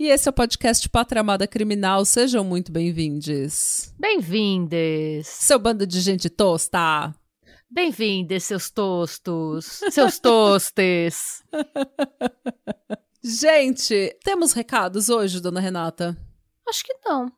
E esse é o podcast Pátria Amada Criminal. Sejam muito bem-vindos. Bem-vindes. Seu bando de gente tosta. Bem-vindos, seus tostos. Seus tostes. gente, temos recados hoje, dona Renata? Acho que não.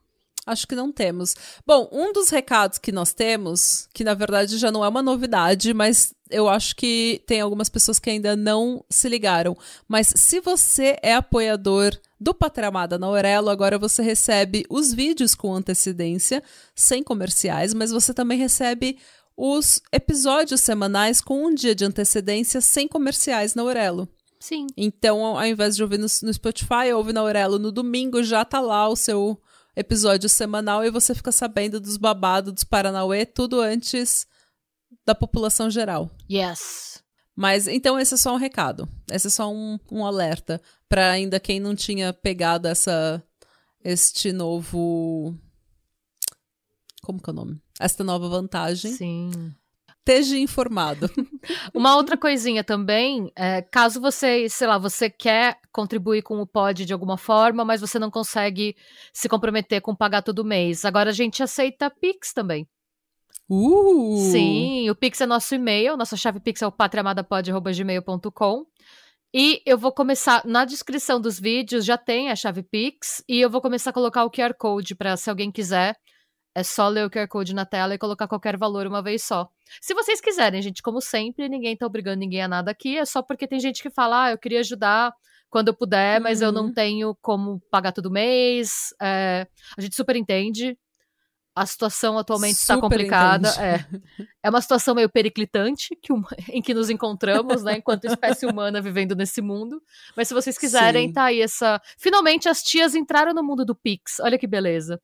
Acho que não temos. Bom, um dos recados que nós temos, que na verdade já não é uma novidade, mas eu acho que tem algumas pessoas que ainda não se ligaram. Mas se você é apoiador do Patramada na Aurelo, agora você recebe os vídeos com antecedência, sem comerciais, mas você também recebe os episódios semanais com um dia de antecedência, sem comerciais na Aurelo. Sim. Então, ao invés de ouvir no, no Spotify, ouve na Aurelo no domingo, já tá lá o seu episódio semanal e você fica sabendo dos babados dos Paranauê tudo antes da população geral. Yes. Mas então esse é só um recado. Esse é só um, um alerta para ainda quem não tinha pegado essa este novo como que é o nome? Esta nova vantagem. Sim. Esteja informado. Uma outra coisinha também, é, caso você, sei lá, você quer contribuir com o pod de alguma forma, mas você não consegue se comprometer com pagar todo mês. Agora a gente aceita Pix também. Uh! Sim, o Pix é nosso e-mail, nossa chave Pix é o patriamadapod.gmail.com. E eu vou começar, na descrição dos vídeos já tem a chave Pix, e eu vou começar a colocar o QR Code para se alguém quiser, é só ler o QR Code na tela e colocar qualquer valor uma vez só. Se vocês quiserem, gente, como sempre, ninguém tá obrigando ninguém a nada aqui, é só porque tem gente que fala, ah, eu queria ajudar quando eu puder, mas eu não Uhum. tenho como pagar todo mês. É, a gente super entende. A situação atualmente está complicada. entende. É. é uma situação meio periclitante que em que nos encontramos, né, enquanto espécie humana vivendo nesse mundo. Mas se vocês quiserem, Sim. tá aí essa. Finalmente as tias entraram no mundo do Pix. Olha que beleza.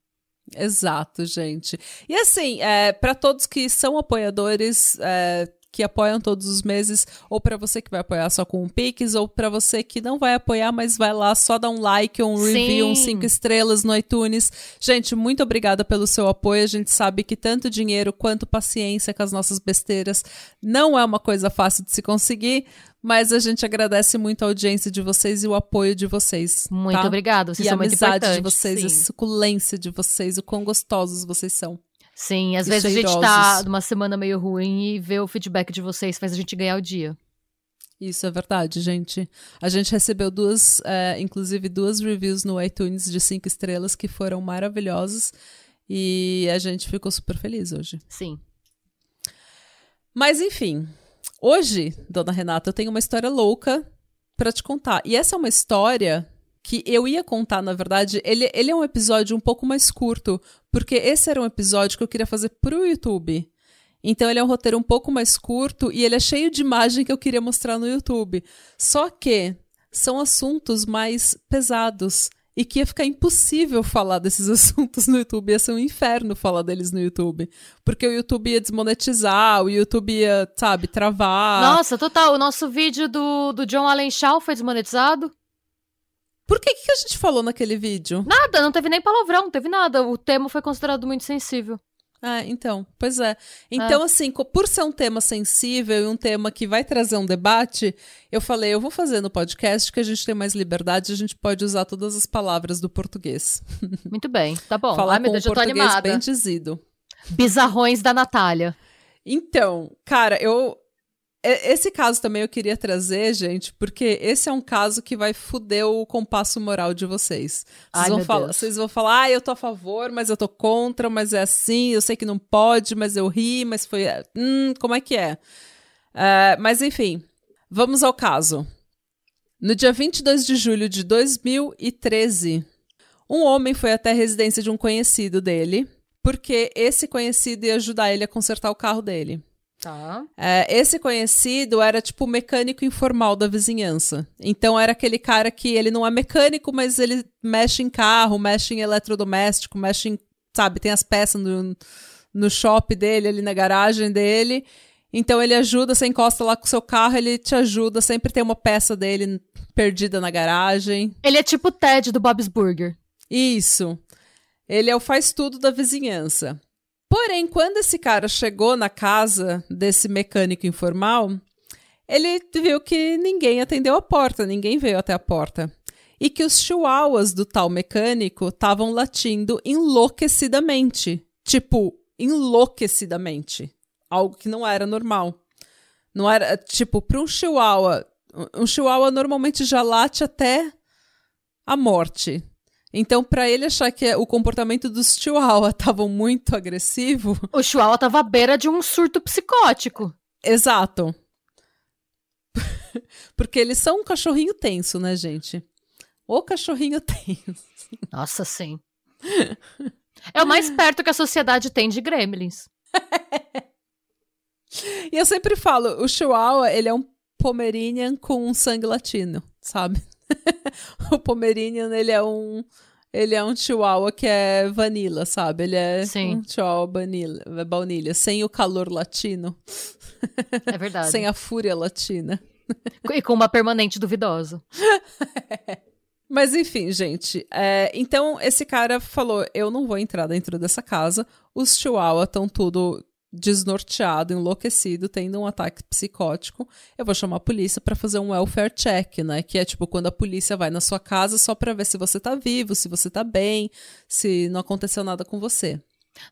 Exato, gente. E assim, é, para todos que são apoiadores, é, que apoiam todos os meses, ou para você que vai apoiar só com um Pix, ou para você que não vai apoiar, mas vai lá só dar um like, um review, Sim. um cinco estrelas no iTunes. Gente, muito obrigada pelo seu apoio. A gente sabe que tanto dinheiro quanto paciência com as nossas besteiras não é uma coisa fácil de se conseguir, mas a gente agradece muito a audiência de vocês e o apoio de vocês. Muito tá? obrigada. Vocês e a são muito amizade de importantes. vocês, sim. a suculência de vocês, o quão gostosos vocês são. Sim, às vezes a gente tá cheirosos. numa semana meio ruim e ver o feedback de vocês faz a gente ganhar o dia. Isso é verdade, gente. A gente recebeu duas, é, inclusive duas reviews no iTunes de cinco estrelas que foram maravilhosas e a gente ficou super feliz hoje. Sim. Mas enfim, hoje, dona Renata, eu tenho uma história louca pra te contar. E essa é uma história que eu ia contar, na verdade, ele, ele é um episódio um pouco mais curto, porque esse era um episódio que eu queria fazer pro YouTube. Então ele é um roteiro um pouco mais curto e ele é cheio de imagem que eu queria mostrar no YouTube. Só que são assuntos mais pesados e que ia ficar impossível falar desses assuntos no YouTube, ia ser um inferno falar deles no YouTube, porque o YouTube ia desmonetizar, o YouTube ia, sabe, travar. Nossa, total. O nosso vídeo do, do John Allen Shaw foi desmonetizado. Por que, que a gente falou naquele vídeo? Nada, não teve nem palavrão, não teve nada. O tema foi considerado muito sensível. Ah, então, pois é. Então, assim, co- por ser um tema sensível e um tema que vai trazer um debate, eu falei, eu vou fazer no podcast que a gente tem mais liberdade, a gente pode usar todas as palavras do português. Muito bem, tá bom. Falar Ai, meu com Deus, eu tô animada. bem dizido. Bizarrões da Natália. Então, cara, eu. E- Esse caso também eu queria trazer, gente, porque esse é um caso que vai foder o compasso moral de vocês. Vocês, Ai, vão, falar, Deus. vocês vão falar, ah, eu tô a favor, mas eu tô contra, mas é assim, eu sei que não pode, mas eu ri, mas foi. Hum, como é que é? É, mas enfim, vamos ao caso. No dia 22 de julho de 2013, um homem foi até a residência de um conhecido dele, porque esse conhecido ia ajudar ele a consertar o carro dele. Tá. É, esse conhecido era tipo o mecânico informal da vizinhança. Então era aquele cara que ele não é mecânico, mas ele mexe em carro, mexe em eletrodoméstico, mexe em, sabe, tem as peças no, no shop dele, ali na garagem dele. Então ele ajuda, você encosta lá com o seu carro, ele te ajuda, sempre tem uma peça dele perdida na garagem. Ele é tipo o Ted do Bob's Burger. Isso. Ele é o faz tudo da vizinhança. Porém, quando esse cara chegou na casa desse mecânico informal, ele viu que ninguém atendeu a porta, ninguém veio até a porta. E que os chihuahuas do tal mecânico estavam latindo enlouquecidamente. Tipo, enlouquecidamente. Algo que não era normal. Não era, tipo, para um chihuahua, um chihuahua normalmente já late até a morte. Então, para ele achar que o comportamento dos chihuahua estavam muito agressivo. O chihuahua tava à beira de um surto psicótico. Exato. Porque eles são um cachorrinho tenso, né, gente? O cachorrinho tenso. Nossa, sim. É o mais perto que a sociedade tem de gremlins. e eu sempre falo, o Chihuahua, ele é um Pomeranian com um sangue latino, sabe? o Pomeranian, ele é um ele é um chihuahua que é vanilla, sabe? Ele é Sim. um chihuahua vanilla, baunilha, sem o calor latino. É verdade. sem a fúria latina. E com uma permanente duvidosa. Mas enfim, gente. É, então esse cara falou: eu não vou entrar dentro dessa casa. Os chihuahua estão tudo desnorteado, enlouquecido, tendo um ataque psicótico, eu vou chamar a polícia para fazer um welfare check, né? Que é tipo quando a polícia vai na sua casa só para ver se você tá vivo, se você tá bem, se não aconteceu nada com você.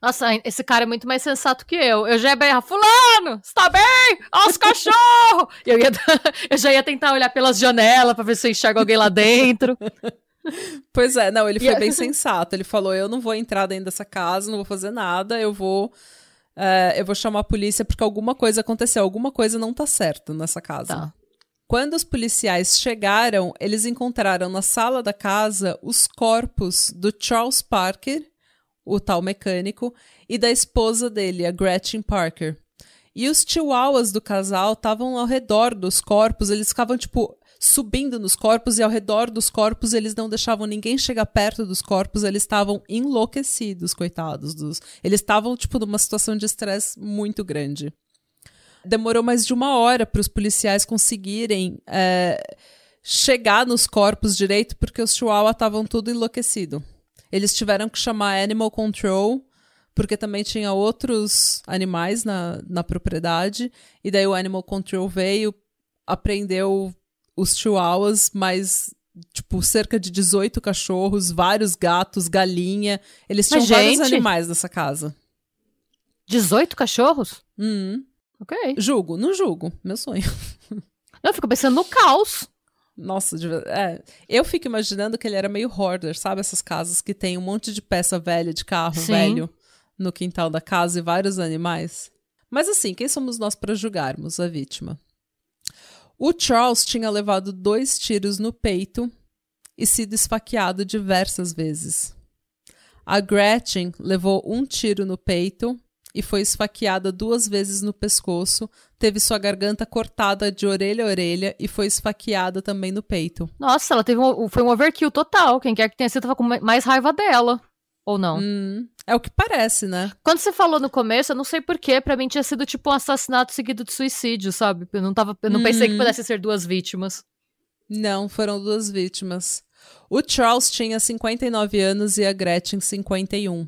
Nossa, esse cara é muito mais sensato que eu. Eu já ia berrar, fulano, está bem? Olha os cachorros! eu, ia, eu já ia tentar olhar pelas janelas para ver se eu enxergo alguém lá dentro. Pois é, não, ele foi bem sensato. Ele falou: eu não vou entrar dentro dessa casa, não vou fazer nada, eu vou é, eu vou chamar a polícia porque alguma coisa aconteceu, alguma coisa não tá certo nessa casa. Tá. Quando os policiais chegaram, eles encontraram na sala da casa os corpos do Charles Parker, o tal mecânico, e da esposa dele, a Gretchen Parker. E os chihuahuas do casal estavam ao redor dos corpos, eles ficavam, tipo, subindo nos corpos e ao redor dos corpos eles não deixavam ninguém chegar perto dos corpos, eles estavam enlouquecidos, coitados dos. Eles estavam tipo numa situação de estresse muito grande. Demorou mais de uma hora para os policiais conseguirem é, chegar nos corpos direito porque os chihuahua estavam tudo enlouquecido. Eles tiveram que chamar Animal Control porque também tinha outros animais na, na propriedade e daí o Animal Control veio, apreendeu os chihuahuas, mais tipo, cerca de 18 cachorros, vários gatos, galinha. Eles tinham Mas, vários gente... animais nessa casa. 18 cachorros? Hum. Ok. Julgo, não julgo. Meu sonho. Eu fico pensando no caos. Nossa, é. eu fico imaginando que ele era meio hoarder, sabe? Essas casas que tem um monte de peça velha de carro Sim. velho no quintal da casa e vários animais. Mas assim, quem somos nós para julgarmos a vítima? O Charles tinha levado dois tiros no peito e sido esfaqueado diversas vezes. A Gretchen levou um tiro no peito e foi esfaqueada duas vezes no pescoço, teve sua garganta cortada de orelha a orelha e foi esfaqueada também no peito. Nossa, ela teve um, foi um overkill total. Quem quer que tenha sido tava com mais raiva dela. Ou não? Hum, é o que parece, né? Quando você falou no começo, eu não sei porquê, pra mim tinha sido tipo um assassinato seguido de suicídio, sabe? Eu não, tava, eu não pensei que pudesse ser duas vítimas. Não, foram duas vítimas. O Charles tinha 59 anos e a Gretchen 51.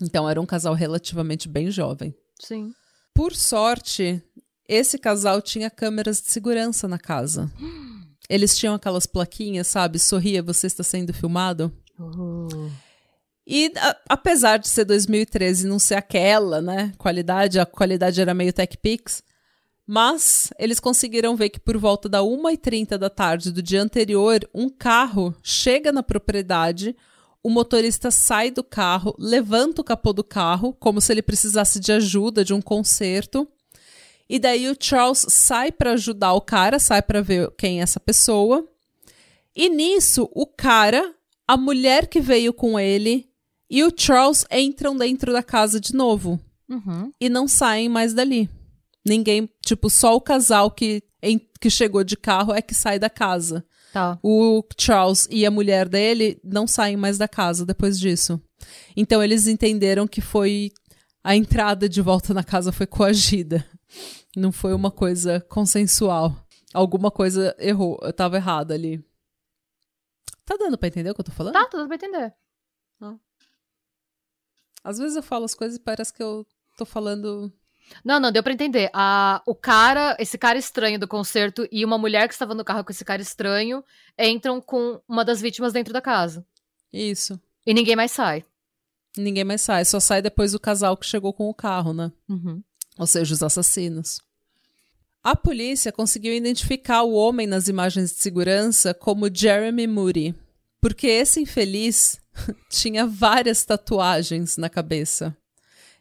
Então era um casal relativamente bem jovem. Sim. Por sorte, esse casal tinha câmeras de segurança na casa. Eles tinham aquelas plaquinhas, sabe? Sorria, você está sendo filmado. Uh. E a, apesar de ser 2013 e não ser aquela, né, qualidade, a qualidade era meio Tech Pix, mas eles conseguiram ver que por volta da 1h30 da tarde do dia anterior, um carro chega na propriedade, o motorista sai do carro, levanta o capô do carro, como se ele precisasse de ajuda, de um conserto. E daí o Charles sai para ajudar o cara, sai para ver quem é essa pessoa. E nisso, o cara, a mulher que veio com ele e o Charles entram dentro da casa de novo Uhum. e não saem mais dali. Ninguém, tipo, só o casal que, em, que chegou de carro é que sai da casa. Tá. O Charles e a mulher dele não saem mais da casa depois disso. Então eles entenderam que foi a entrada de volta na casa foi coagida. Não foi uma coisa consensual. Alguma coisa errou, eu tava errada ali. Tá dando pra entender o que eu tô falando? Tá, tá dando pra entender. Às vezes eu falo as coisas e parece que eu tô falando. Não, não, deu pra entender. A, o cara, esse cara estranho do concerto e uma mulher que estava no carro com esse cara estranho entram com uma das vítimas dentro da casa. Isso. E ninguém mais sai. Ninguém mais sai. Só sai depois o casal que chegou com o carro, né? Uhum. Ou seja, os assassinos. A polícia conseguiu identificar o homem nas imagens de segurança como Jeremy Moody, porque esse infeliz tinha várias tatuagens na cabeça.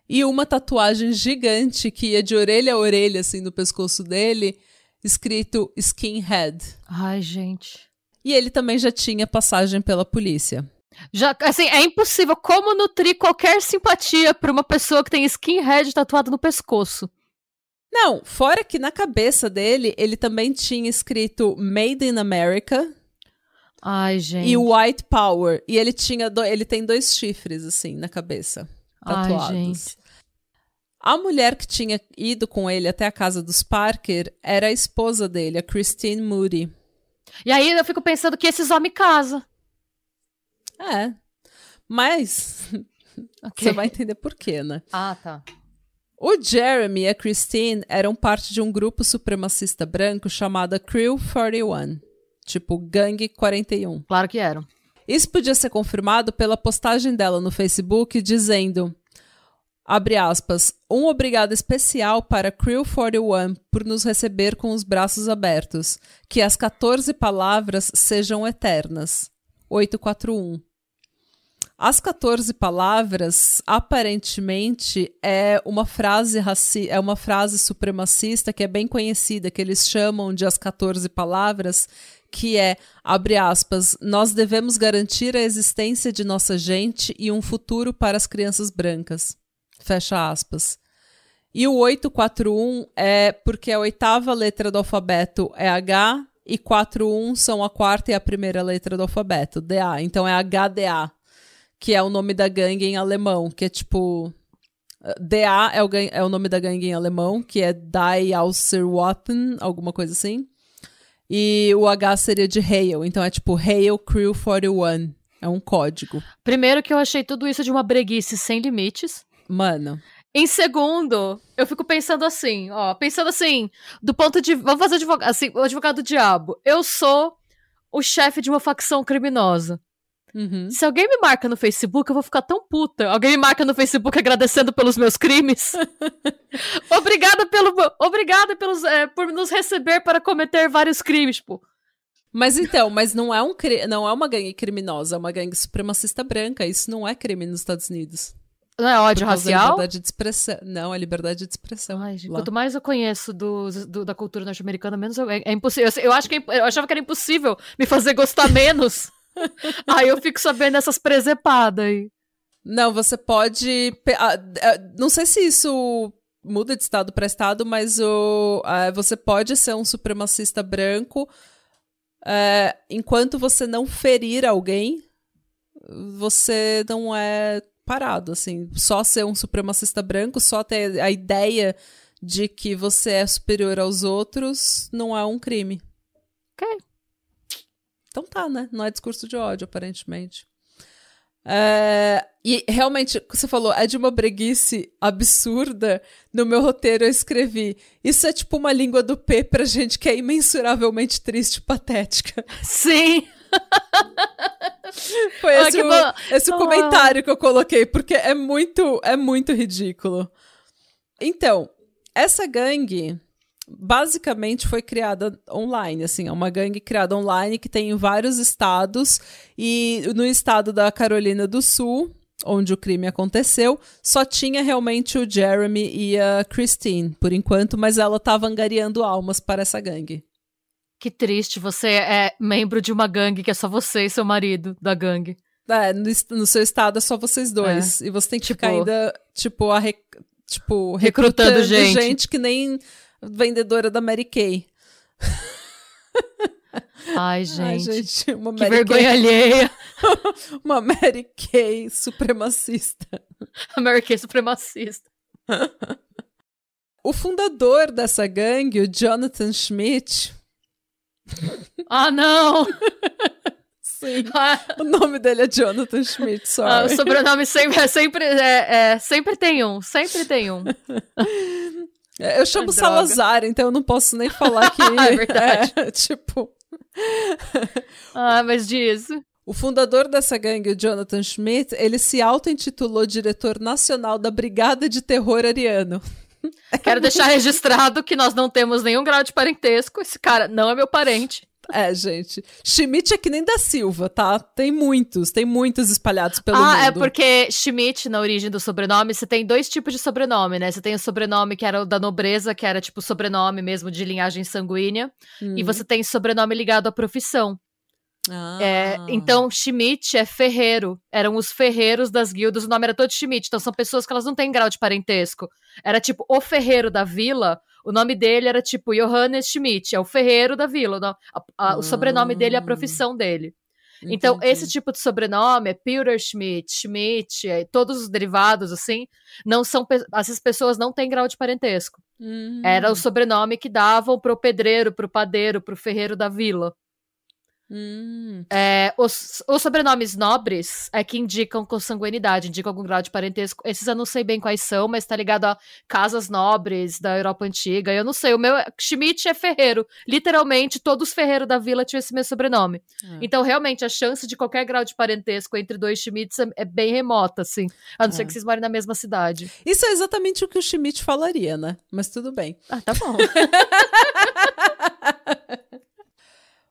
E uma tatuagem gigante que ia de orelha a orelha, assim, no pescoço dele, escrito Skinhead. Ai, gente. E ele também já tinha passagem pela polícia. Já, assim, é impossível. Como nutrir qualquer simpatia pra uma pessoa que tem skinhead tatuado no pescoço? Não, fora que na cabeça dele, ele também tinha escrito Made in America Ai, gente. e White Power. E ele tinha do- ele tem dois chifres, assim, na cabeça. Tatuados. Ai, gente. A mulher que tinha ido com ele até a casa dos Parker era a esposa dele, a Christine Moody. E aí eu fico pensando que esses homens casam. É. Mas você vai entender por quê, né? Ah, tá. O Jeremy e a Christine eram parte de um grupo supremacista branco chamado Crew 41, tipo Gangue 41. Claro que eram. Isso podia ser confirmado pela postagem dela no Facebook dizendo, abre aspas, um obrigado especial para Crew 41 por nos receber com os braços abertos. Que as 14 palavras sejam eternas. 841. As 14 palavras, aparentemente, é uma frase raci é uma frase supremacista que é bem conhecida, que eles chamam de as 14 palavras, que é, abre aspas, nós devemos garantir a existência de nossa gente e um futuro para as crianças brancas. Fecha aspas. E o 841 é porque a oitava letra do alfabeto é H e 41 são a quarta e a primeira letra do alfabeto, DA. Então é HDA, que é o nome da gangue em alemão, que é tipo. DA é o, é o nome da gangue em alemão, que é Die Außerwaffen, alguma coisa assim. E o H seria de Hail, então é tipo Hail Crew 41. É um código. Primeiro que eu achei tudo isso de uma breguice sem limites. Mano. Em segundo, eu fico pensando assim, ó, pensando assim, do ponto de. Vamos fazer advogado, assim, o advogado do diabo. Eu sou o chefe de uma facção criminosa. Uhum. Se alguém me marca no Facebook, eu vou ficar tão puta. Alguém me marca no Facebook agradecendo pelos meus crimes. obrigada pelo, obrigada pelos, é, por nos receber para cometer vários crimes, pô. Mas então, mas não é, um, não é uma gangue criminosa, é uma gangue supremacista branca. Isso não é crime nos Estados Unidos. Não é ódio racial? liberdade de expressão. Não, é liberdade de expressão. Ai, gente, quanto mais eu conheço dos- do- da cultura norte-americana, menos eu, é, é impossível. Eu, eu acho que é eu achava que era impossível me fazer gostar menos. aí eu fico sabendo dessas presepadas aí. Não, você pode. ah, ah, não sei se isso muda de estado para estado, mas o, ah, você pode ser um supremacista branco eh, enquanto você não ferir alguém, você não é parado, assim. Só ser um supremacista branco, só ter a ideia de que você é superior aos outros, não é um crime. Ok. Então tá, né? Não é discurso de ódio, aparentemente. É, e realmente, você falou, é de uma breguice absurda. No meu roteiro eu escrevi: Isso é tipo uma língua do P pra gente que é imensuravelmente triste e patética. Sim! Foi Ah, esse, o, esse Ah. comentário que eu coloquei, porque é muito, é muito ridículo. Então, essa gangue basicamente foi criada online, assim, é uma gangue criada online que tem em vários estados e no estado da Carolina do Sul, onde o crime aconteceu, só tinha realmente o Jeremy e a Christine, por enquanto, mas ela estava angariando almas para essa gangue. Que triste, você é membro de uma gangue que é só você e seu marido da gangue. É, no, no seu estado é só vocês dois. E você tem que Tipo- ficar ainda, tipo, tipo, Recrutando recrutando, gente. gente. que nem vendedora da Mary Kay. Ai, gente. Ai, gente, uma Que Mary vergonha Kay, alheia. uma Mary Kay supremacista. American supremacista. O fundador dessa gangue, o Jonathan Schmidt, Ah, não! sim, Ah, o nome dele é Jonathan Schmidt, ah, o sobrenome sempre, sempre, é, é, sempre tem um, sempre tem um. Eu chamo Droga. Salazar, então eu não posso nem falar que. É verdade. é, tipo, Ah, mas diz. o fundador dessa gangue, o Jonathan Schmidt, ele se auto-intitulou diretor nacional da Brigada de Terror Ariano. Quero deixar registrado que nós não temos nenhum grau de parentesco. Esse cara não é meu parente. É, gente. Schmidt é que nem da Silva, tá? Tem muitos, tem muitos espalhados pelo ah, mundo. é porque Schmidt, na origem do sobrenome, você tem dois tipos de sobrenome, né? Você tem o sobrenome que era o da nobreza, que era tipo sobrenome mesmo de linhagem sanguínea. Hum. E você tem sobrenome ligado à profissão. Ah. É, então, Schmidt é ferreiro. Eram os ferreiros das guildas, o nome era todo Schmidt. Então, são pessoas que elas não têm grau de parentesco. Era tipo o ferreiro da vila. O nome dele era tipo Johannes Schmidt, é o ferreiro da vila. o a- a- O sobrenome dele é a Ah. profissão dele. Então, Entendi. esse tipo de sobrenome é Peter Schmidt, Schmidt, é, todos os derivados, assim, não são. Essas pessoas não têm grau de parentesco. Hum. Era o sobrenome que davam pro pedreiro, pro padeiro, pro ferreiro da vila. Hum. É, os, os sobrenomes nobres é que indicam consanguinidade, indicam algum grau de parentesco. Esses eu não sei bem quais são, mas tá ligado a casas nobres da Europa Antiga. Eu não sei, o meu é- Schmidt é ferreiro. Literalmente, todos os ferreiros da vila tinham esse meu sobrenome. Ah. Então, realmente, a chance de qualquer grau de parentesco entre dois Schmidts é, é bem remota, assim. A não ser É. que vocês morem na mesma cidade. Isso é exatamente o que o Schmidt falaria, né? Mas tudo bem. Ah, tá bom.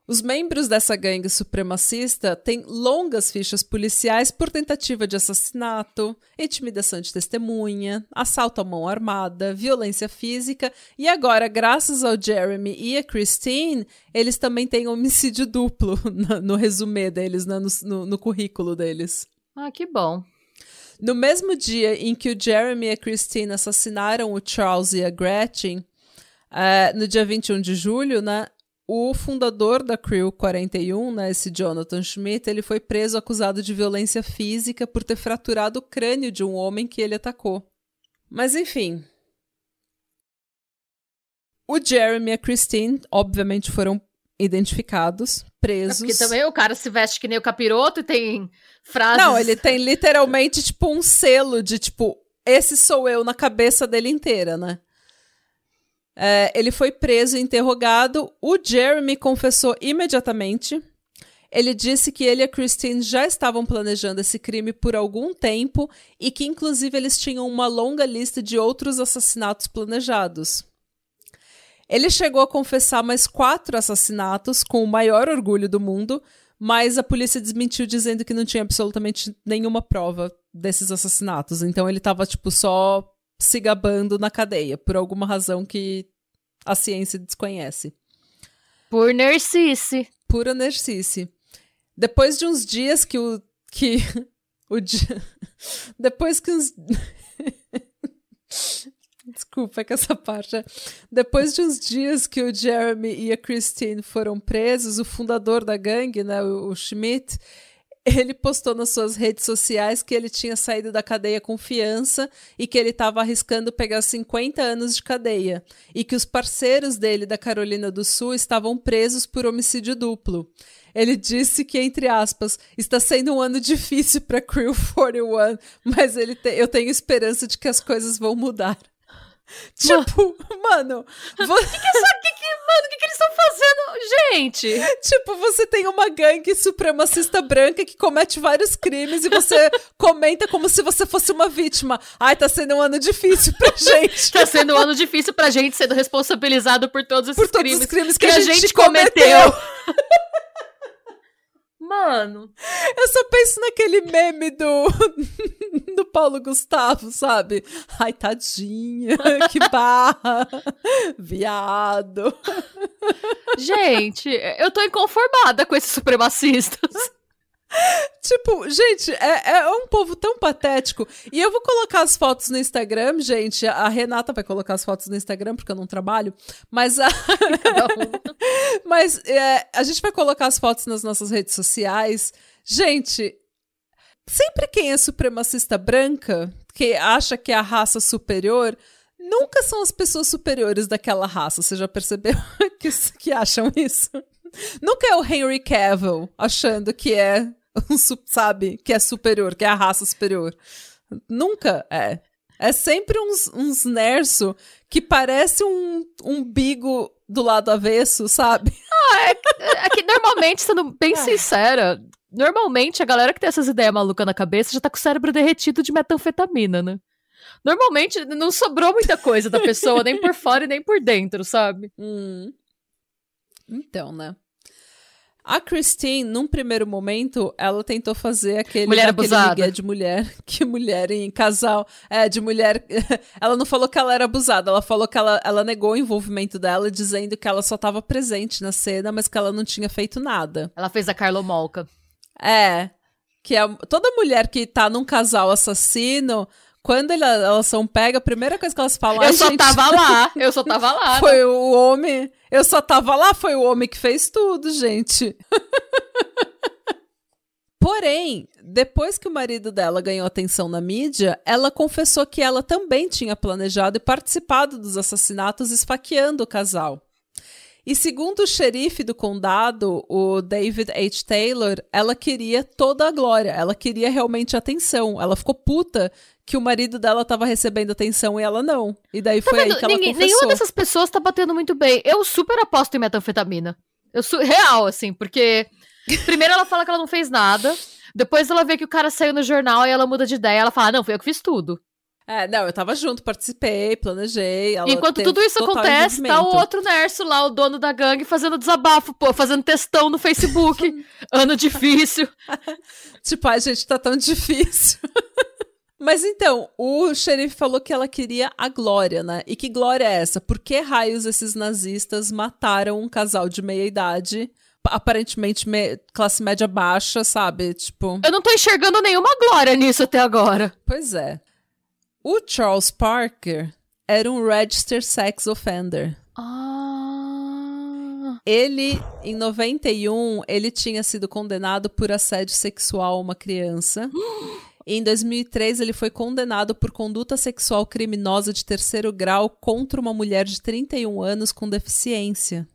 Os membros dessa gangue supremacista têm longas fichas policiais por tentativa de assassinato, intimidação de testemunha, assalto à mão armada, violência física e agora, graças ao Jeremy e a Christine, eles também têm homicídio duplo no, no resumê deles, né, no, no- no currículo deles. ah, que bom. No mesmo dia em que o Jeremy e a Christine assassinaram o Charles e a Gretchen, eh, no dia 21 de julho, né, o fundador da Crew 41, né, esse Jonathan Schmidt, ele foi preso acusado de violência física por ter fraturado o crânio de um homem que ele atacou. Mas enfim. O Jeremy e a Christine, obviamente, foram identificados, É presos. porque também o cara se veste que nem o capiroto e tem frases. Não, ele tem literalmente, tipo, um selo de, tipo, esse sou eu na cabeça dele inteira, né? É, ele foi preso e interrogado. O Jeremy confessou imediatamente. Ele disse que ele e a Christine já estavam planejando esse crime por algum tempo e que, inclusive, eles tinham uma longa lista de outros assassinatos planejados. Ele chegou a confessar mais quatro assassinatos com o maior orgulho do mundo, mas a polícia desmentiu dizendo que não tinha absolutamente nenhuma prova desses assassinatos. Então ele tava, tipo, só se gabando na cadeia, por alguma razão que a ciência desconhece. Por Nercice. Pura nercice. Depois de uns dias que o. que. o di- Depois que uns. Desculpa é que essa parte. é- Depois de uns dias que o Jeremy e a Christine foram presos, o fundador da gangue, né, o Schmidt, ele postou nas suas redes sociais que ele tinha saído da cadeia com fiança e que ele estava arriscando pegar 50 anos de cadeia e que os parceiros dele da Carolina do Sul estavam presos por homicídio duplo. Ele disse que, entre aspas, está sendo um ano difícil para Crew 41, mas ele te- eu tenho esperança de que as coisas vão mudar. Tipo, mano, vo- Mano, o que, que eles estão fazendo? Gente! tipo, você tem uma gangue supremacista branca que comete vários crimes e você comenta como se você fosse uma vítima. Ai, tá sendo um ano difícil pra gente. Tá sendo um ano difícil pra gente sendo responsabilizado por todos esses Por todos crimes os crimes que, a, gente, cometeu. cometeu. Mano, Eu só penso naquele meme do, do Paulo Gustavo, sabe? Ai, tadinha, que barra, viado. gente, eu tô inconformada com esses supremacistas. Tipo, gente, é, é, um povo tão patético. E eu vou colocar as fotos no Instagram, gente. A Renata vai colocar as fotos no Instagram, porque eu não trabalho. Mas a, mas, é, a gente vai colocar as fotos nas nossas redes sociais. Gente, sempre quem é supremacista branca, que acha que é a raça superior, nunca são as pessoas superiores daquela raça. Você já percebeu que, que acham isso? Nunca é o Henry Cavill achando que é, sabe, que é superior, que é a raça superior. Nunca é. É sempre uns, uns nerso que parece um umbigo do lado avesso, sabe? Ah, é, é que normalmente, sendo bem é. sincera, normalmente a galera que tem essas ideias malucas na cabeça já tá com o cérebro derretido de metanfetamina, né? Normalmente não sobrou muita coisa da pessoa, nem por fora e nem por dentro, sabe? Hum. Então, né? A Christine, num primeiro momento, ela tentou fazer aquele, mulher aquele de mulher, que mulher em casal, é, de mulher, ela não falou que ela era abusada, ela falou que ela, ela negou o envolvimento dela, dizendo que ela só estava presente na cena, mas que ela não tinha feito nada. Ela fez a Carlo Molka. É, que é, toda mulher que tá num casal assassino, quando ele, elas são pegas, a primeira coisa que elas falam... Eu só gente, tava lá, eu só tava lá. Foi né? o homem... Eu só tava lá, foi o homem que fez tudo, gente. Porém, depois que o marido dela ganhou atenção na mídia, ela confessou que ela também tinha planejado e participado dos assassinatos esfaqueando o casal. E segundo o xerife do condado, o David H. Taylor, ela queria toda a glória, ela queria realmente atenção. Ela ficou puta que o marido dela tava recebendo atenção e ela não. E daí tá foi vendo? aí que ela Ninguém. Nenhuma dessas pessoas tá batendo muito bem. Eu super aposto em metanfetamina. Eu su real, assim, porque primeiro ela fala que ela não fez nada, depois ela vê que o cara saiu no jornal e ela muda de ideia, ela fala: "Não, foi eu que fiz tudo". É, não, eu tava junto, participei, planejei. Enquanto tudo isso acontece, tá o outro Nerso lá, o dono da gangue, fazendo desabafo, pô, fazendo textão no Facebook. ano difícil. tipo, ai, gente, tá tão difícil. Mas então, o xerife falou que ela queria a glória, né? E que glória é essa? Por que raios esses nazistas mataram um casal de meia idade? Aparentemente me classe média baixa, sabe? Tipo. Eu não tô enxergando nenhuma glória nisso até agora. Pois é. O Charles Parker era um registered sex offender. Ah. Ele, em 91, ele tinha sido condenado por assédio sexual a uma criança. Em 2003, ele foi condenado por conduta sexual criminosa de terceiro grau contra uma mulher de 31 anos com deficiência.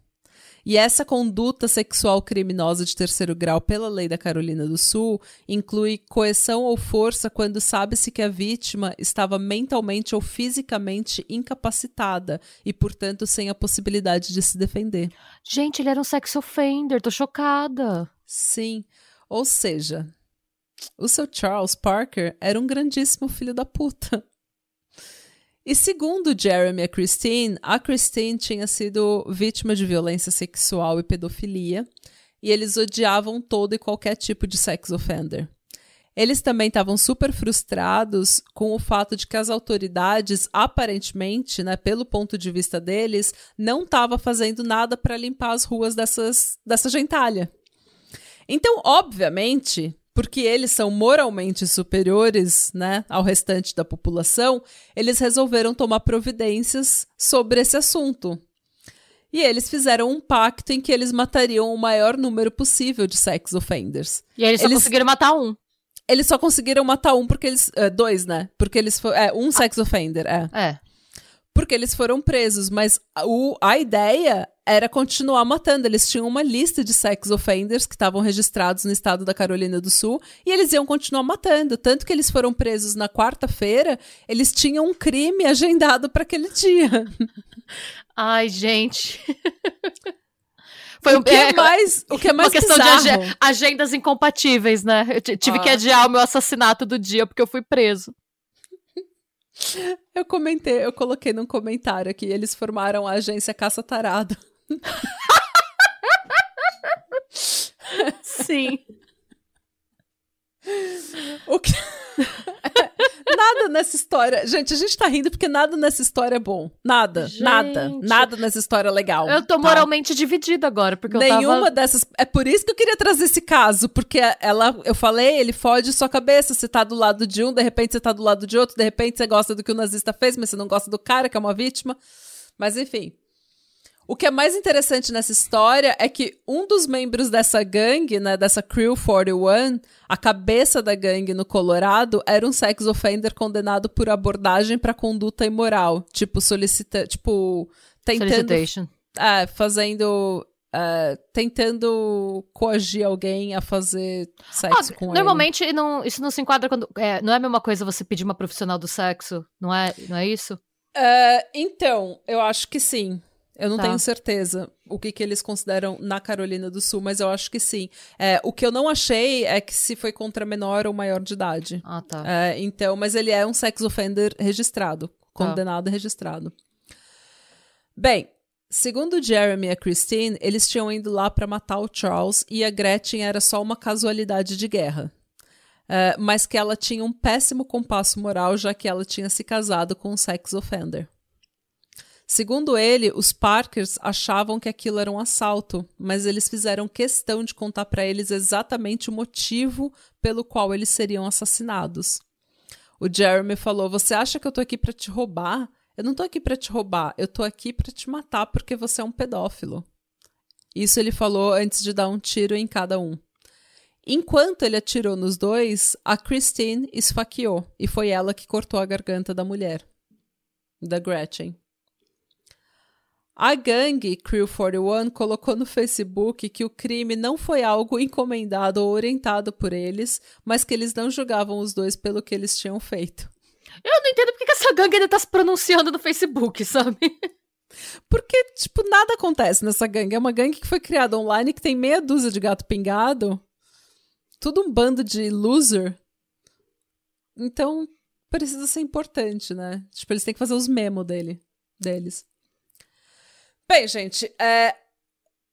E essa conduta sexual criminosa de terceiro grau pela lei da Carolina do Sul inclui coerção ou força quando sabe-se que a vítima estava mentalmente ou fisicamente incapacitada e, portanto, sem a possibilidade de se defender. Gente, ele era um sex offender, tô chocada. Sim. Ou seja, o seu Charles Parker era um grandíssimo filho da puta. E segundo Jeremy e a Christine, a Christine tinha sido vítima de violência sexual e pedofilia, e eles odiavam todo e qualquer tipo de sex offender. Eles também estavam super frustrados com o fato de que as autoridades, aparentemente, né, pelo ponto de vista deles, não estavam fazendo nada para limpar as ruas dessas, dessa gentalha. Então, obviamente, porque eles são moralmente superiores né, ao restante da população, eles resolveram tomar providências sobre esse assunto. E eles fizeram um pacto em que eles matariam o maior número possível de sex offenders. E eles só eles... conseguiram matar um. Eles só conseguiram matar um porque eles. É, dois, né? Porque eles foram. É, um sex offender, é. É. Porque eles foram presos, mas o, a ideia era continuar matando. Eles tinham uma lista de sex offenders que estavam registrados no estado da Carolina do Sul e eles iam continuar matando. Tanto que eles foram presos na quarta-feira, eles tinham um crime agendado para aquele dia. Ai, gente. Foi o que é, é mais, o que é mais uma questão bizarro. de ag agendas incompatíveis, né? Eu tive ah. que adiar o meu assassinato do dia porque eu fui preso. Eu comentei, eu coloquei num comentário aqui, eles formaram a agência Caça Tarado. Sim. O que... nada nessa história. Gente, a gente tá rindo porque nada nessa história é bom. Nada, gente. nada, nada nessa história é legal. Eu tô tá? moralmente dividida agora, porque Nenhuma eu tava... dessas. É por isso que eu queria trazer esse caso, porque ela, eu falei, ele fode sua cabeça. Você tá do lado de um, de repente você tá do lado de outro, de repente você gosta do que o nazista fez, mas você não gosta do cara, que é uma vítima. Mas enfim. O que é mais interessante nessa história é que um dos membros dessa gangue, né, dessa Crew 41, a cabeça da gangue no Colorado, era um sex offender condenado por abordagem para conduta imoral, tipo solicita, tipo tentando, é, fazendo Uh, tentando coagir alguém a fazer sexo ah, com normalmente ele. Não, isso não se enquadra quando. É, não é a mesma coisa você pedir uma profissional do sexo, não é, não é isso? Uh, então, eu acho que sim. Eu não tá. tenho certeza o que, que eles consideram na Carolina do Sul, mas eu acho que sim. É, o que eu não achei é que se foi contra menor ou maior de idade. Ah, tá. É, então, mas ele é um sex offender registrado, tá. condenado tá. e registrado. Bem, segundo Jeremy e a Christine, eles tinham ido lá para matar o Charles e a Gretchen era só uma casualidade de guerra. É, mas que ela tinha um péssimo compasso moral, já que ela tinha se casado com um sex offender. Segundo ele, os Parkers achavam que aquilo era um assalto, mas eles fizeram questão de contar para eles exatamente o motivo pelo qual eles seriam assassinados. O Jeremy falou: Você acha que eu tô aqui para te roubar? Eu não tô aqui para te roubar, eu tô aqui para te matar porque você é um pedófilo. Isso ele falou antes de dar um tiro em cada um. Enquanto ele atirou nos dois, a Christine esfaqueou e foi ela que cortou a garganta da mulher, da Gretchen. A gangue Crew 41 colocou no Facebook que o crime não foi algo encomendado ou orientado por eles, mas que eles não julgavam os dois pelo que eles tinham feito. Eu não entendo porque essa gangue ainda tá se pronunciando no Facebook, sabe? Porque, tipo, nada acontece nessa gangue. É uma gangue que foi criada online que tem meia dúzia de gato pingado. Tudo um bando de loser. Então, precisa ser importante, né? Tipo, eles têm que fazer os memos dele, deles. Bem, gente, é...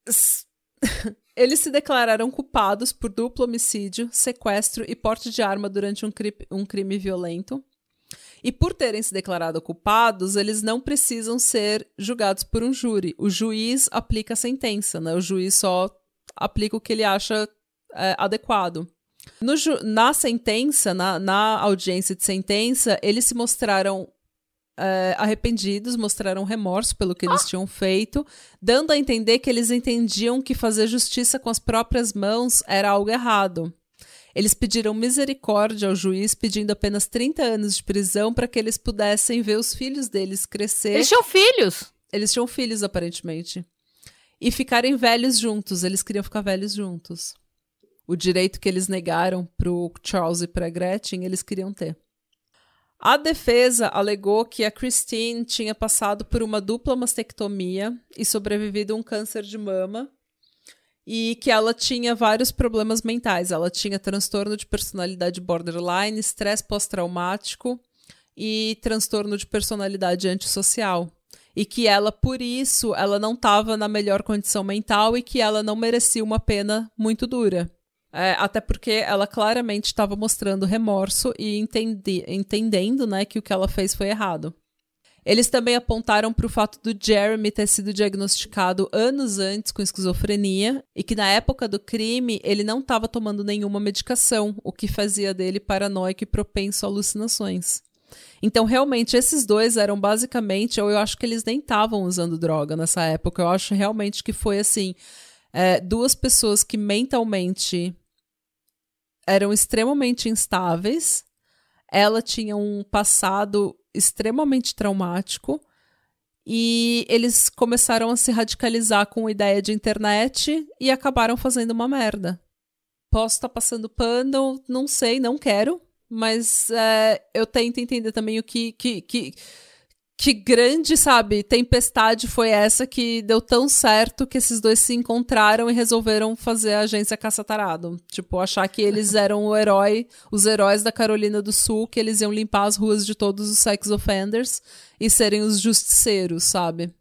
eles se declararam culpados por duplo homicídio, sequestro e porte de arma durante um, cri um crime violento. E por terem se declarado culpados, eles não precisam ser julgados por um júri. O juiz aplica a sentença, né? O juiz só aplica o que ele acha é, adequado. na sentença, na, na audiência de sentença, eles se mostraram é, arrependidos, mostraram remorso pelo que eles tinham feito, dando a entender que eles entendiam que fazer justiça com as próprias mãos era algo errado. Eles pediram misericórdia ao juiz, pedindo apenas 30 anos de prisão para que eles pudessem ver os filhos deles crescer. Eles tinham filhos? Eles tinham filhos, aparentemente. E ficarem velhos juntos. Eles queriam ficar velhos juntos. O direito que eles negaram pro Charles e pra Gretchen, eles queriam ter. A defesa alegou que a Christine tinha passado por uma dupla mastectomia e sobrevivido a um câncer de mama e que ela tinha vários problemas mentais. Ela tinha transtorno de personalidade borderline, estresse pós-traumático e transtorno de personalidade antissocial. E que ela, por isso, ela não estava na melhor condição mental e que ela não merecia uma pena muito dura. É, até porque ela claramente estava mostrando remorso e entendi, entendendo né, que o que ela fez foi errado. Eles também apontaram para o fato do Jeremy ter sido diagnosticado anos antes com esquizofrenia e que na época do crime ele não estava tomando nenhuma medicação, o que fazia dele paranoico e propenso a alucinações. Então, realmente, esses dois eram basicamente, ou eu acho que eles nem estavam usando droga nessa época, eu acho realmente que foi assim: é, duas pessoas que mentalmente eram extremamente instáveis. Ela tinha um passado extremamente traumático e eles começaram a se radicalizar com a ideia de internet e acabaram fazendo uma merda. Posso estar tá passando pano, não sei, não quero, mas é, eu tento entender também o que, que, que que grande, sabe, tempestade foi essa que deu tão certo que esses dois se encontraram e resolveram fazer a agência Caça-Tarado. Tipo, achar que eles eram o herói, os heróis da Carolina do Sul, que eles iam limpar as ruas de todos os sex offenders e serem os justiceiros, sabe?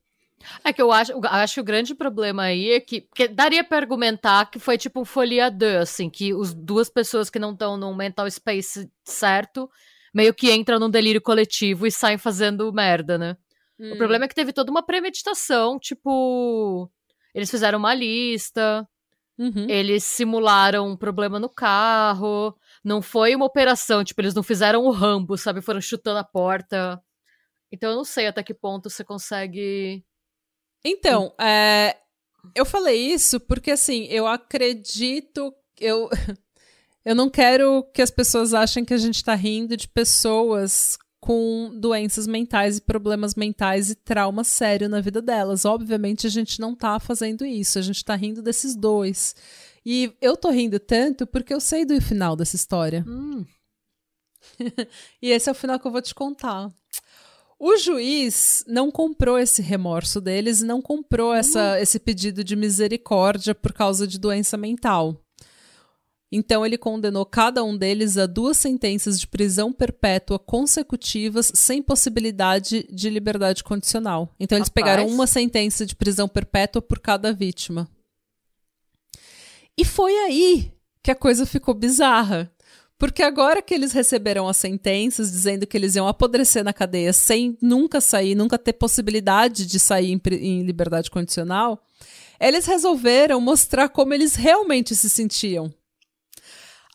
É que eu acho, acho que o grande problema aí é que, que daria para argumentar que foi tipo um folia 2, assim, que os duas pessoas que não estão no mental space certo meio que entram num delírio coletivo e saem fazendo merda, né? Hum. O problema é que teve toda uma premeditação, tipo. Eles fizeram uma lista, Uhum. eles simularam um problema no carro. Não foi uma operação, tipo, eles não fizeram o Rambo, sabe? Foram chutando a porta. Então eu não sei até que ponto você consegue. Então, é, eu falei isso porque, assim, eu acredito. Eu, eu não quero que as pessoas achem que a gente tá rindo de pessoas com doenças mentais e problemas mentais e trauma sério na vida delas. Obviamente, a gente não tá fazendo isso, a gente tá rindo desses dois. E eu tô rindo tanto porque eu sei do final dessa história. Hum, E esse é o final que eu vou te contar. O juiz não comprou esse remorso deles e não comprou essa, esse pedido de misericórdia por causa de doença mental. Então, ele condenou cada um deles a duas sentenças de prisão perpétua consecutivas, sem possibilidade de liberdade condicional. Então, eles Rapaz. pegaram uma sentença de prisão perpétua por cada vítima. E foi aí que a coisa ficou bizarra. Porque agora que eles receberam as sentenças dizendo que eles iam apodrecer na cadeia sem nunca sair, nunca ter possibilidade de sair em, em liberdade condicional, eles resolveram mostrar como eles realmente se sentiam.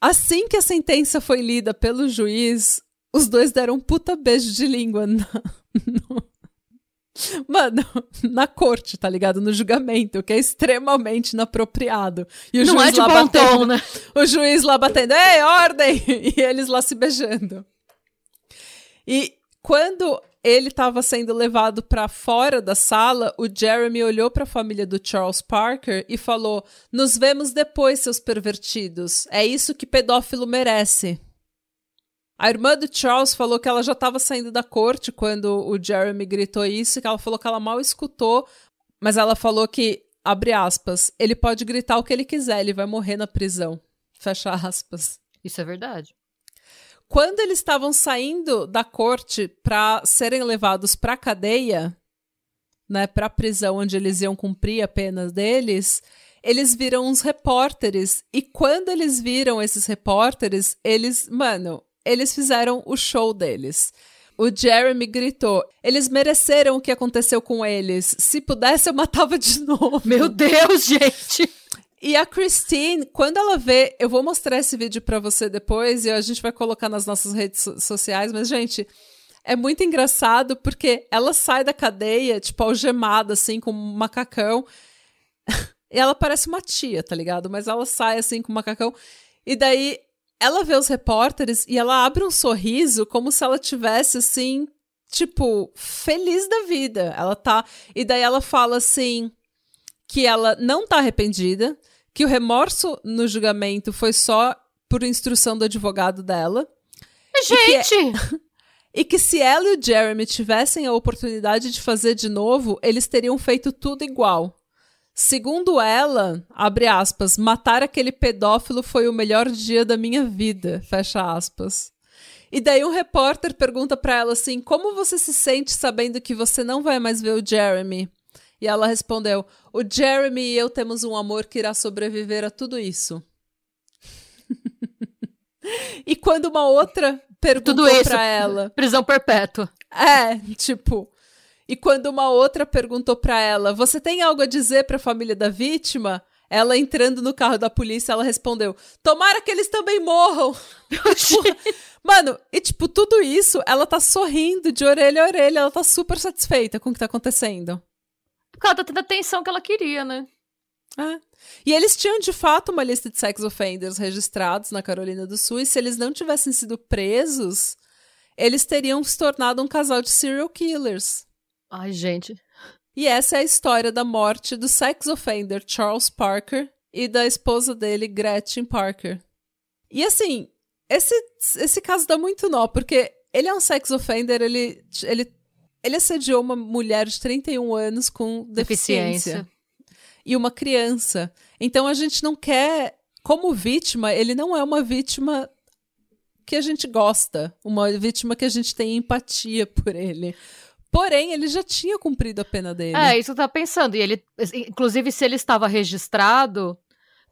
Assim que a sentença foi lida pelo juiz, os dois deram um puta beijo de língua na- no- Mano, na corte, tá ligado? No julgamento, que é extremamente inapropriado. E o não juiz é de lá bom batendo- tom, né? o juiz lá batendo, ei, ordem! E eles lá se beijando. E quando ele estava sendo levado para fora da sala, o Jeremy olhou para a família do Charles Parker e falou: Nos vemos depois, seus pervertidos. É isso que pedófilo merece. A irmã do Charles falou que ela já estava saindo da corte quando o Jeremy gritou isso, que ela falou que ela mal escutou, mas ela falou que, abre aspas, ele pode gritar o que ele quiser, ele vai morrer na prisão. Fecha aspas. Isso é verdade. Quando eles estavam saindo da corte para serem levados para cadeia, né, para prisão onde eles iam cumprir a pena deles, eles viram uns repórteres e quando eles viram esses repórteres, eles, mano, eles fizeram o show deles. O Jeremy gritou: "Eles mereceram o que aconteceu com eles. Se pudesse eu matava de novo". Meu Deus, gente! E a Christine, quando ela vê, eu vou mostrar esse vídeo pra você depois e a gente vai colocar nas nossas redes so- sociais, mas gente, é muito engraçado porque ela sai da cadeia, tipo, algemada assim com um macacão. e ela parece uma tia, tá ligado? Mas ela sai assim com um macacão e daí ela vê os repórteres e ela abre um sorriso como se ela tivesse assim, tipo, feliz da vida. Ela tá, e daí ela fala assim, que ela não tá arrependida, que o remorso no julgamento foi só por instrução do advogado dela, que é- Gente! e que se ela e o Jeremy tivessem a oportunidade de fazer de novo, eles teriam feito tudo igual. Segundo ela, abre aspas, matar aquele pedófilo foi o melhor dia da minha vida, fecha aspas. E daí um repórter pergunta pra ela assim: "Como você se sente sabendo que você não vai mais ver o Jeremy?" E ela respondeu: "O Jeremy e eu temos um amor que irá sobreviver a tudo isso." e quando uma outra perguntou Tudo isso. pra ela, Prisão perpétua. é, tipo. E quando uma outra perguntou pra ela: "Você tem algo a dizer pra família da vítima?" Ela entrando no carro da polícia, ela respondeu: "Tomara que eles também morram." Mano, e tipo, tudo isso, ela tá sorrindo de orelha a orelha, ela tá super satisfeita com o que tá acontecendo. Porque ela tá tendo a atenção que ela queria, né? É. E eles tinham de fato uma lista de sex offenders registrados na Carolina do Sul, e se eles não tivessem sido presos, eles teriam se tornado um casal de serial killers. Ai, gente. E essa é a história da morte do sex offender Charles Parker e da esposa dele, Gretchen Parker. E assim, esse, esse caso dá muito nó, porque ele é um sex offender, ele, ele, ele assediou uma mulher de 31 anos com deficiência. Deficiência. E uma criança. Então a gente não quer, como vítima, ele não é uma vítima que a gente gosta, uma vítima que a gente tem empatia por ele. Porém, ele já tinha cumprido a pena dele. É, isso eu tava pensando. E ele, inclusive, se ele estava registrado,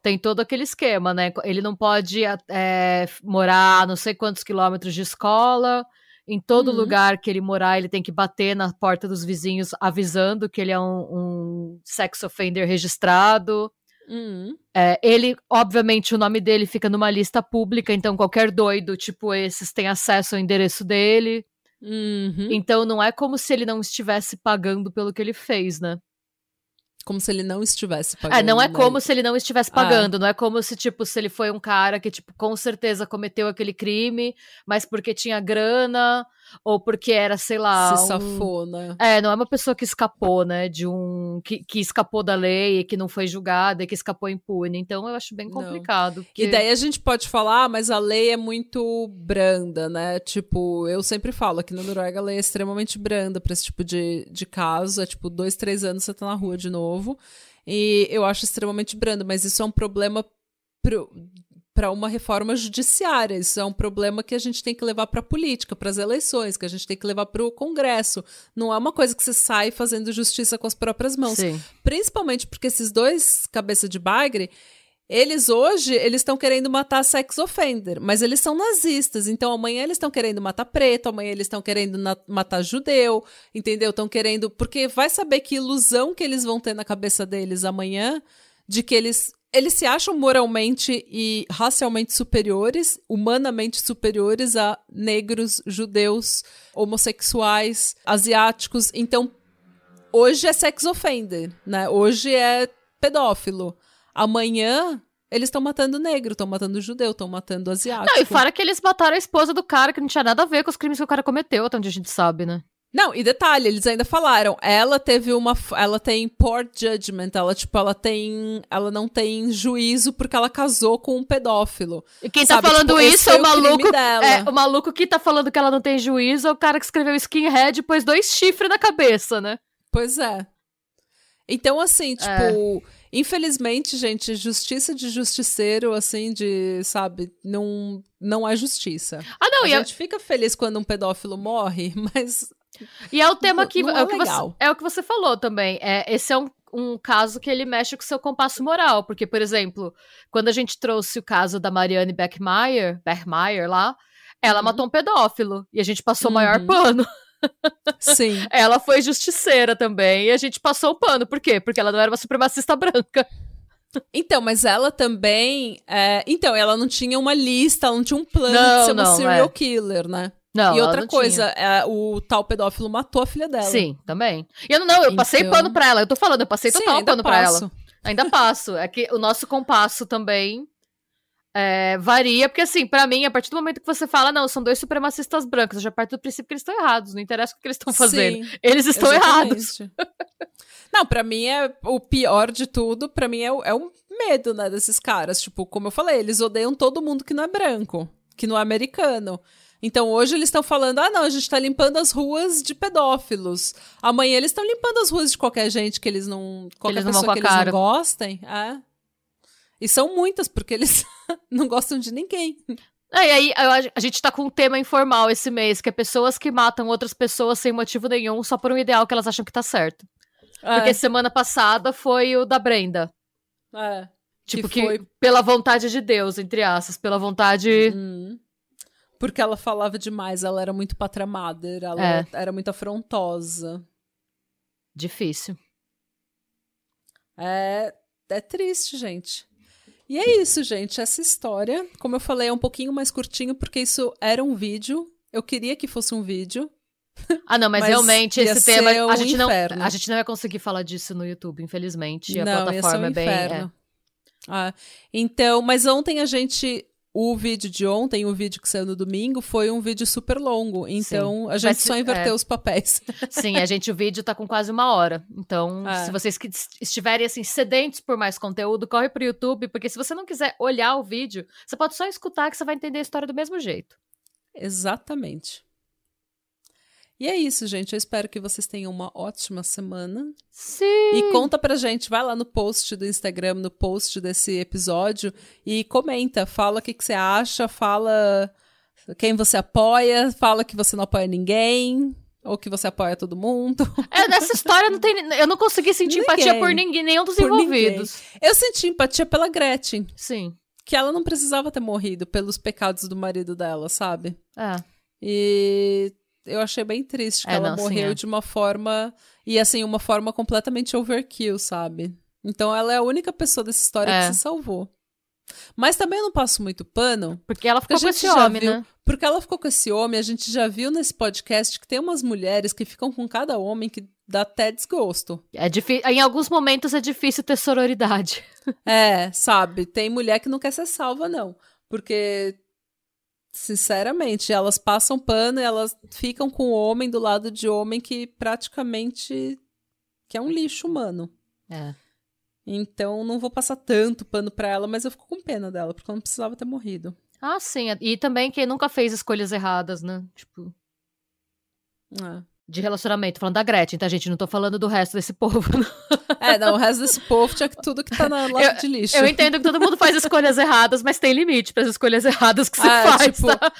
tem todo aquele esquema, né? Ele não pode é, morar a não sei quantos quilômetros de escola. Em todo uhum. lugar que ele morar, ele tem que bater na porta dos vizinhos avisando que ele é um, um sex offender registrado. Uhum. É, ele, obviamente, o nome dele fica numa lista pública, então qualquer doido, tipo esses, tem acesso ao endereço dele. Uhum. Então não é como se ele não estivesse pagando pelo que ele fez, né? Como se ele não estivesse pagando. É, não é né? como se ele não estivesse pagando. Ah. Não é como se, tipo, se ele foi um cara que, tipo, com certeza cometeu aquele crime, mas porque tinha grana ou porque era, sei lá. Se um... safou, né? É, não é uma pessoa que escapou, né? De um. Que, que escapou da lei, que não foi julgada e que escapou impune. Então eu acho bem complicado. Porque... E daí a gente pode falar, ah, mas a lei é muito branda, né? Tipo, eu sempre falo aqui na Noruega a lei é extremamente branda para esse tipo de, de caso. É tipo, dois, três anos você tá na rua de novo. E eu acho extremamente branda, mas isso é um problema pro, para uma reforma judiciária. Isso é um problema que a gente tem que levar para a política, para as eleições, que a gente tem que levar para o Congresso. Não é uma coisa que você sai fazendo justiça com as próprias mãos. Sim. Principalmente porque esses dois cabeça de bagre, eles hoje, eles estão querendo matar sex offender, mas eles são nazistas. Então amanhã eles estão querendo matar preto, amanhã eles estão querendo matar judeu, entendeu? Estão querendo, porque vai saber que ilusão que eles vão ter na cabeça deles amanhã de que eles eles se acham moralmente e racialmente superiores, humanamente superiores a negros, judeus, homossexuais, asiáticos. Então, hoje é sex offender, né? Hoje é pedófilo. Amanhã eles estão matando negro, estão matando judeu, estão matando asiático. Não, e fora que eles mataram a esposa do cara, que não tinha nada a ver com os crimes que o cara cometeu, onde a gente sabe, né? Não, e detalhe, eles ainda falaram, ela teve uma, ela tem poor judgment, ela tipo, ela tem, ela não tem juízo porque ela casou com um pedófilo. E quem tá sabe? tá falando tipo, isso é o maluco, é, o maluco que tá falando que ela não tem juízo é o cara que escreveu skinhead e pôs dois chifres na cabeça, né? Pois é. Então assim, tipo, é. infelizmente, gente, justiça de justiceiro assim de, sabe, não não é justiça. Ah, não, a e gente eu... fica feliz quando um pedófilo morre, mas e é o tema que. Não é, é, o que você, é o que você falou também. É, esse é um, um caso que ele mexe com o seu compasso moral. Porque, por exemplo, quando a gente trouxe o caso da Marianne Beckmeyer, Beckmeyer lá, ela uhum. matou um pedófilo. E a gente passou o uhum. maior pano. Sim. ela foi justiceira também. E a gente passou o pano. Por quê? Porque ela não era uma supremacista branca. Então, mas ela também. É... Então, ela não tinha uma lista, ela não tinha um plano não, de ser uma não, serial é. killer, né? Não, e outra coisa, é, o tal pedófilo matou a filha dela. Sim, também. E eu não, eu passei então... pano pra ela. Eu tô falando, eu passei total Sim, pano passo. pra ela. Ainda passo. É que o nosso compasso também é, varia, porque assim, para mim, a partir do momento que você fala, não, são dois supremacistas brancos, eu já parto do princípio que eles estão errados, não interessa o que eles estão fazendo. Sim, eles estão exatamente. errados. não, para mim é o pior de tudo, para mim é o, é o medo, né, desses caras. Tipo, como eu falei, eles odeiam todo mundo que não é branco, que não é americano. Então hoje eles estão falando: ah, não, a gente está limpando as ruas de pedófilos. Amanhã eles estão limpando as ruas de qualquer gente que eles não. Qualquer eles pessoa que eles não gostem. É. E são muitas, porque eles não gostam de ninguém. É, e aí a gente tá com um tema informal esse mês, que é pessoas que matam outras pessoas sem motivo nenhum, só por um ideal que elas acham que tá certo. É. Porque semana passada foi o da Brenda. É. Tipo, que, foi... pela vontade de Deus, entre aspas, pela vontade. Uhum. Porque ela falava demais, ela era muito patramada, ela é. era muito afrontosa. Difícil. É, é triste, gente. E é isso, gente. Essa história, como eu falei, é um pouquinho mais curtinho, porque isso era um vídeo. Eu queria que fosse um vídeo. Ah, não, mas, mas realmente esse tema. Um a, gente não, a gente não vai conseguir falar disso no YouTube, infelizmente. A não, plataforma um é bem. É. Ah, então, mas ontem a gente o vídeo de ontem, o vídeo que saiu no domingo, foi um vídeo super longo. Então, Sim. a gente só inverteu é. os papéis. Sim, a gente, o vídeo tá com quase uma hora. Então, é. se vocês estiverem, assim, sedentos por mais conteúdo, corre pro YouTube, porque se você não quiser olhar o vídeo, você pode só escutar que você vai entender a história do mesmo jeito. Exatamente. E é isso, gente. Eu espero que vocês tenham uma ótima semana. Sim! E conta pra gente, vai lá no post do Instagram, no post desse episódio e comenta, fala o que, que você acha, fala quem você apoia, fala que você não apoia ninguém. Ou que você apoia todo mundo. É, nessa história não tem. Eu não consegui sentir Ninguém. empatia por ninguém, nenhum dos Por envolvidos. Eu senti empatia pela Gretchen. Sim. Que ela não precisava ter morrido pelos pecados do marido dela, sabe? É. E eu achei bem triste que É, ela não, sim, morreu é. de uma forma. E assim, uma forma completamente overkill, sabe? Então ela é a única pessoa dessa história É. que se salvou. Mas também eu não passo muito pano, Porque ela porque ficou a com esse homem, viu. né? Porque ela ficou com esse homem, a gente já viu nesse podcast que tem umas mulheres que ficam com cada homem que dá até desgosto. É difí- Em alguns momentos é difícil ter sororidade. É, sabe? Tem mulher que não quer ser salva, não. Porque, sinceramente, elas passam pano e elas ficam com o homem do lado de homem que praticamente que é um lixo humano. É. Então, não vou passar tanto pano pra ela, mas eu fico com pena dela, porque ela não precisava ter morrido. Ah, sim. E também quem nunca fez escolhas erradas, né? Tipo, É. de relacionamento. Falando da Gretchen, tá, gente? Não tô falando do resto desse povo. não. É, não, o resto desse povo tinha tudo que tá na lata de lixo. Eu entendo que todo mundo faz escolhas erradas, mas tem limite para as escolhas erradas que você Ah, faz, tipo, tá?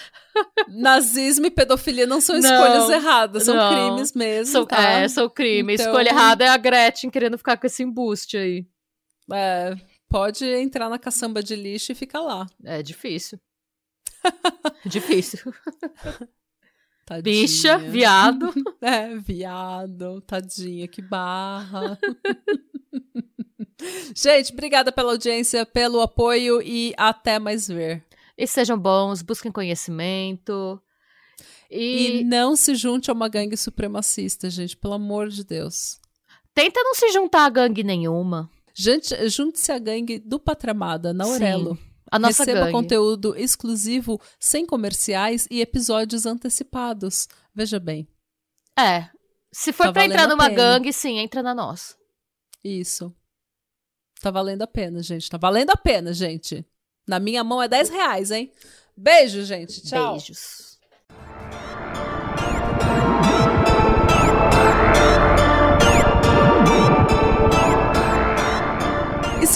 Nazismo e pedofilia não são Não, escolhas erradas, são não. crimes mesmo. Sou, tá? É, sou crime. Então- Escolha errada é a Gretchen querendo ficar com esse embuste aí. É, pode entrar na caçamba de lixo e fica lá. É difícil. difícil. Tadinha. Bicha, viado. É, viado, tadinha, que barra. Gente, obrigada pela audiência, pelo apoio e até mais ver. E sejam bons, busquem conhecimento. E, E, não se junte a uma gangue supremacista, gente, pelo amor de Deus. tenta não se juntar a gangue nenhuma. Gente, junte-se à gangue do Patramada, na Sim, Aurelo. A nossa Receba gangue. conteúdo exclusivo, sem comerciais e episódios antecipados. Veja bem, É. Se for Tá pra entrar numa gangue, sim, entra na nossa. isso. Tá valendo a pena, gente. Tá valendo a pena, gente. Na minha mão é 10 reais, hein? Beijo, gente. Tchau. Beijos.